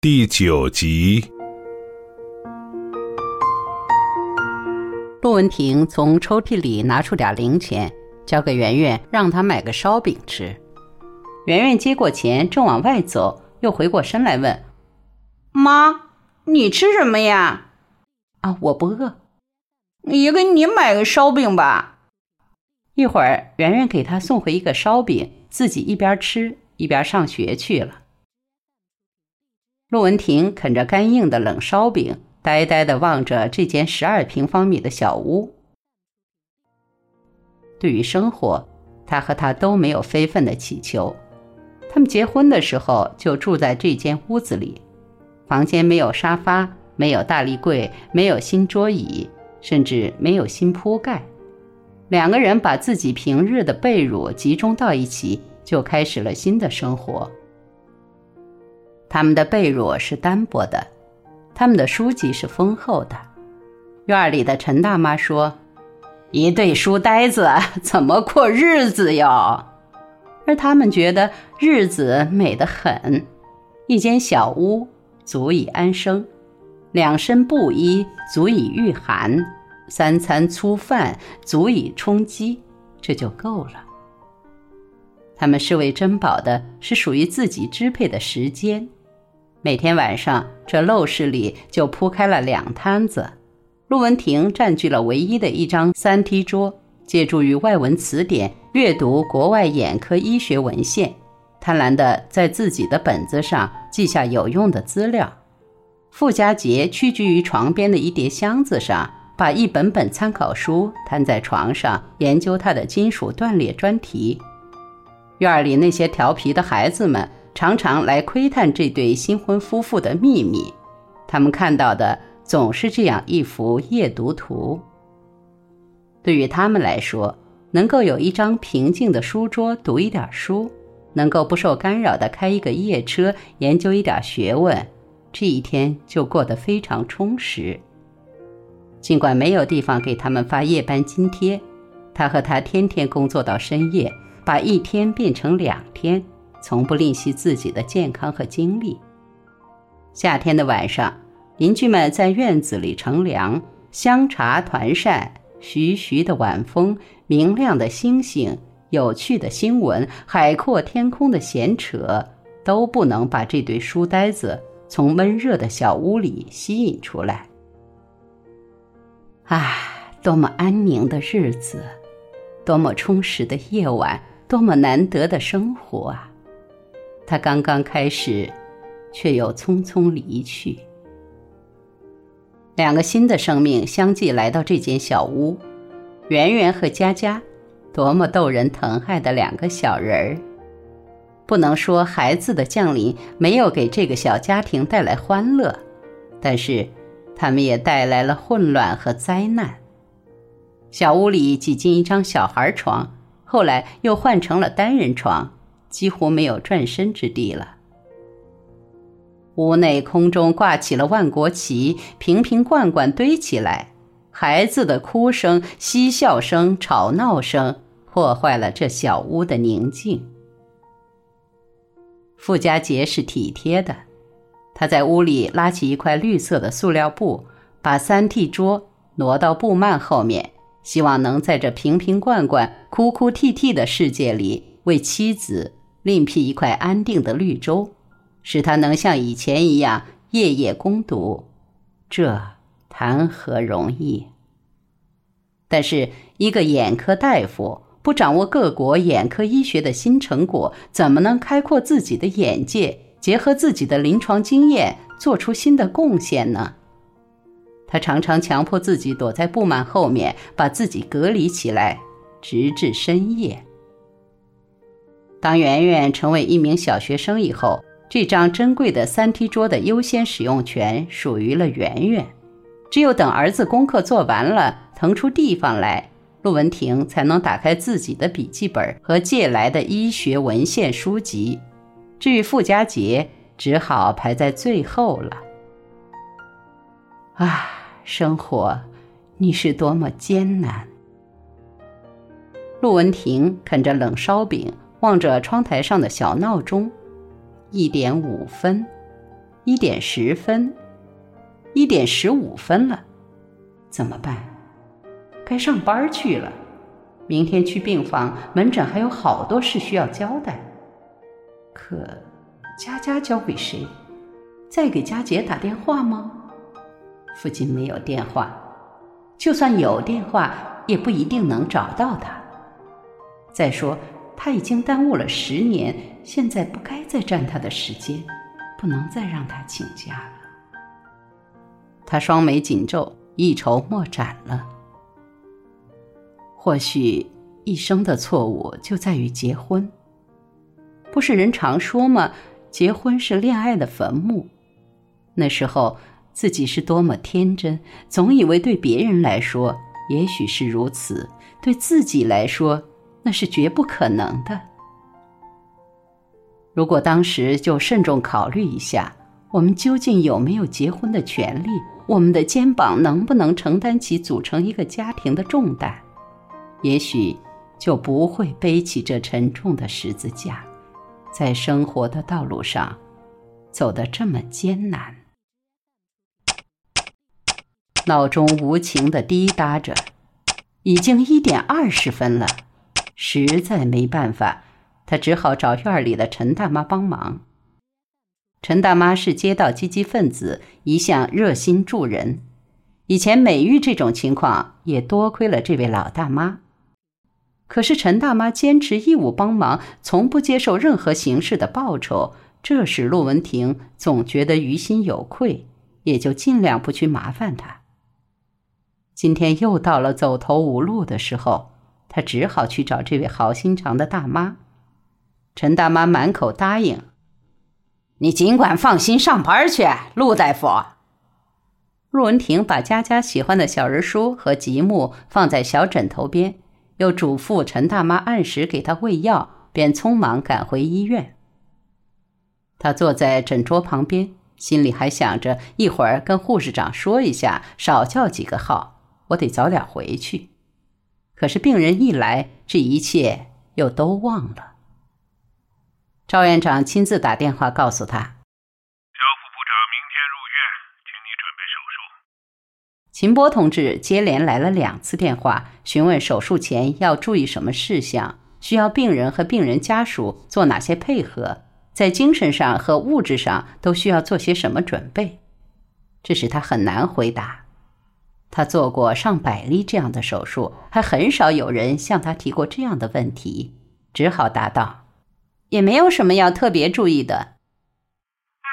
第九集，陆文婷从抽屉里拿出点零钱，交给圆圆，让她买个烧饼吃。圆圆接过钱，正往外走，又回过身来问：“妈，你吃什么呀？”“啊，我不饿。”“也给你买个烧饼吧。”一会儿，圆圆给他送回一个烧饼，自己一边吃一边上学去了。陆文婷啃着干硬的冷烧饼，呆呆地望着这间十二平方米的小屋。对于生活，他和她都没有非分的祈求。他们结婚的时候就住在这间屋子里，房间没有沙发，没有大立柜，没有新桌椅，甚至没有新铺盖。两个人把自己平日的被褥集中到一起，就开始了新的生活。他们的被褥是单薄的，他们的书籍是丰厚的。院里的陈大妈说：“一对书呆子怎么过日子哟？”而他们觉得日子美得很。一间小屋足以安生，两身布衣足以御寒，三餐粗饭足以充饥，这就够了。他们视为珍宝的是属于自己支配的时间。每天晚上，这陋室里就铺开了两摊子。陆文婷占据了唯一的一张三梯桌，借助于外文词典阅读国外眼科医学文献，贪婪地在自己的本子上记下有用的资料。傅家杰屈居于床边的一叠箱子上，把一本本参考书摊在床上，研究他的金属断裂专题。院里那些调皮的孩子们。常常来窥探这对新婚夫妇的秘密，他们看到的总是这样一幅夜读图。对于他们来说，能够有一张平静的书桌读一点书，能够不受干扰的开一个夜车研究一点学问，这一天就过得非常充实。尽管没有地方给他们发夜班津贴，他和他天天工作到深夜，把一天变成两天。从不吝惜自己的健康和精力。夏天的晚上，邻居们在院子里乘凉，香茶团扇，徐徐的晚风，明亮的星星，有趣的新闻，海阔天空的闲扯，都不能把这对书呆子从闷热的小屋里吸引出来。啊，多么安宁的日子，多么充实的夜晚，多么难得的生活啊！他刚刚开始，却又匆匆离去。两个新的生命相继来到这间小屋，圆圆和佳佳，多么逗人疼爱的两个小人儿！不能说孩子的降临没有给这个小家庭带来欢乐，但是他们也带来了混乱和灾难。小屋里挤进一张小孩床，后来又换成了单人床。几乎没有转身之地了。屋内空中挂起了万国旗，瓶瓶罐罐堆起来，孩子的哭声、嬉笑声、吵闹声破坏了这小屋的宁静。傅家杰是体贴的，他在屋里拉起一块绿色的塑料布，把三屉桌挪到布幔后面，希望能在这瓶瓶罐罐、哭哭啼啼的世界里为妻子。另辟一块安定的绿洲，使他能像以前一样夜夜攻读，这谈何容易？但是，一个眼科大夫不掌握各国眼科医学的新成果，怎么能开阔自己的眼界，结合自己的临床经验，做出新的贡献呢？他常常强迫自己躲在布幔后面，把自己隔离起来，直至深夜。当圆圆成为一名小学生以后，这张珍贵的三梯桌的优先使用权属于了圆圆。只有等儿子功课做完了，腾出地方来，陆文婷才能打开自己的笔记本和借来的医学文献书籍。至于傅家杰，只好排在最后了。啊，生活，你是多么艰难！陆文婷啃着冷烧饼。望着窗台上的小闹钟，一点五分，一点十分，一点十五分了，怎么办？该上班去了。明天去病房门诊，还有好多事需要交代。可佳佳交给谁？再给佳杰打电话吗？附近没有电话，就算有电话，也不一定能找到他。再说，他已经耽误了十年，现在不该再占他的时间，不能再让他请假了。他双眉紧皱，一筹莫展了。或许一生的错误就在于结婚。不是人常说吗？结婚是恋爱的坟墓。那时候自己是多么天真，总以为对别人来说也许是如此，对自己来说那是绝不可能的。如果当时就慎重考虑一下，我们究竟有没有结婚的权利？我们的肩膀能不能承担起组成一个家庭的重担？也许就不会背起这沉重的十字架，在生活的道路上走得这么艰难。闹钟无情的滴答着，已经一点二十分了，实在没办法，他只好找院里的陈大妈帮忙。陈大妈是街道积极分子，一向热心助人，以前每遇这种情况，也多亏了这位老大妈。可是陈大妈坚持义务帮忙，从不接受任何形式的报酬，这使陆文婷总觉得于心有愧，也就尽量不去麻烦她。今天又到了走投无路的时候，他只好去找这位好心肠的大妈。陈大妈满口答应：“你尽管放心上班去，陆大夫。”陆文婷把佳佳喜欢的小人书和积木放在小枕头边。又嘱咐陈大妈按时给他喂药，便匆忙赶回医院。他坐在诊桌旁边，心里还想着一会儿跟护士长说一下，少叫几个号，我得早点回去。可是病人一来，这一切又都忘了。赵院长亲自打电话告诉他。赵副部长明天入院，请你准备手术秦波同志接连来了两次电话，询问手术前要注意什么事项，需要病人和病人家属做哪些配合，在精神上和物质上都需要做些什么准备。这使他很难回答。他做过上百例这样的手术，还很少有人向他提过这样的问题，只好答道：“也没有什么要特别注意的。”嗯，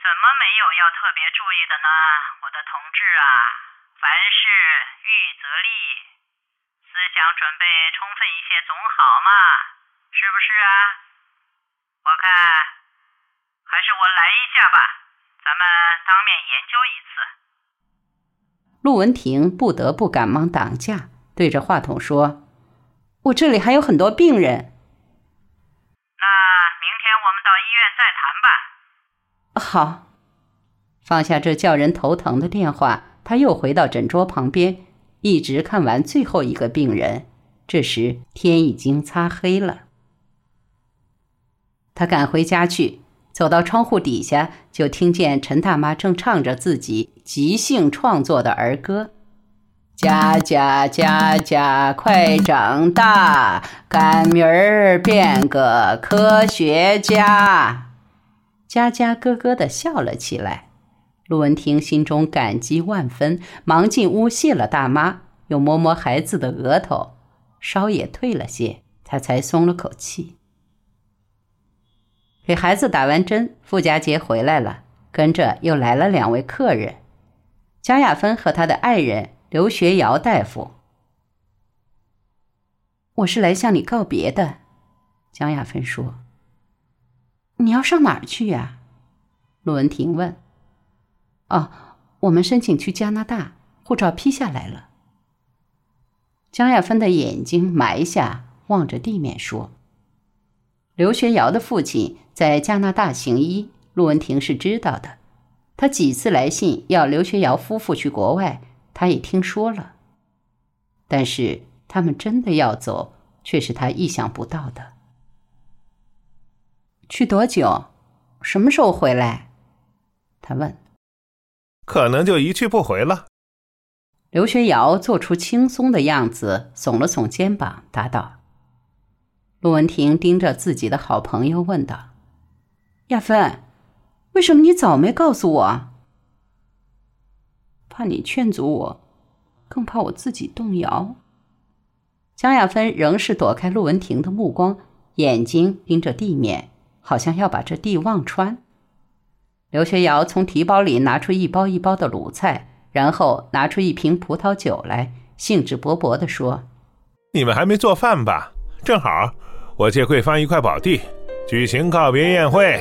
怎么没有要特别注意的呢，我的同志啊凡事预则立，思想准备充分一些总好嘛，是不是啊？我看还是我来一下吧，咱们当面研究一次。陆文婷不得不赶忙挡架，对着话筒说：“我这里还有很多病人。”那明天我们到医院再谈吧。好，放下这叫人头疼的电话。他又回到诊桌旁边，一直看完最后一个病人。这时天已经擦黑了。他赶回家去，走到窗户底下，就听见陈大妈正唱着自己即兴创作的儿歌：“佳佳佳佳快长大，赶明儿变个科学家。”佳佳咯咯地笑了起来。陆文婷心中感激万分，忙进屋谢了大妈，又摸摸孩子的额头，稍也退了些，她才松了口气。给孩子打完针，傅家杰回来了，跟着又来了两位客人，江亚芬和他的爱人刘学尧大夫。我是来向你告别的，江亚芬说。你要上哪儿去呀？陆文婷问。哦，我们申请去加拿大，护照批下来了。江亚芬的眼睛埋下，望着地面说：“刘学尧的父亲在加拿大行医，陆文婷是知道的。他几次来信要刘学尧夫妇去国外，他也听说了。但是他们真的要走，却是他意想不到的。去多久？什么时候回来？他问。可能就一去不回了。刘学尧做出轻松的样子，耸了耸肩膀，答道：“陆文婷盯着自己的好朋友问道：‘亚芬，为什么你早没告诉我？怕你劝阻我，更怕我自己动摇。’”江亚芬仍是躲开陆文婷的目光，眼睛盯着地面，好像要把这地望穿。刘学尧从提包里拿出一包一包的卤菜。然后拿出一瓶葡萄酒来，兴致勃勃地说：“你们还没做饭吧？正好，我借贵芳一块宝地，举行告别宴会。”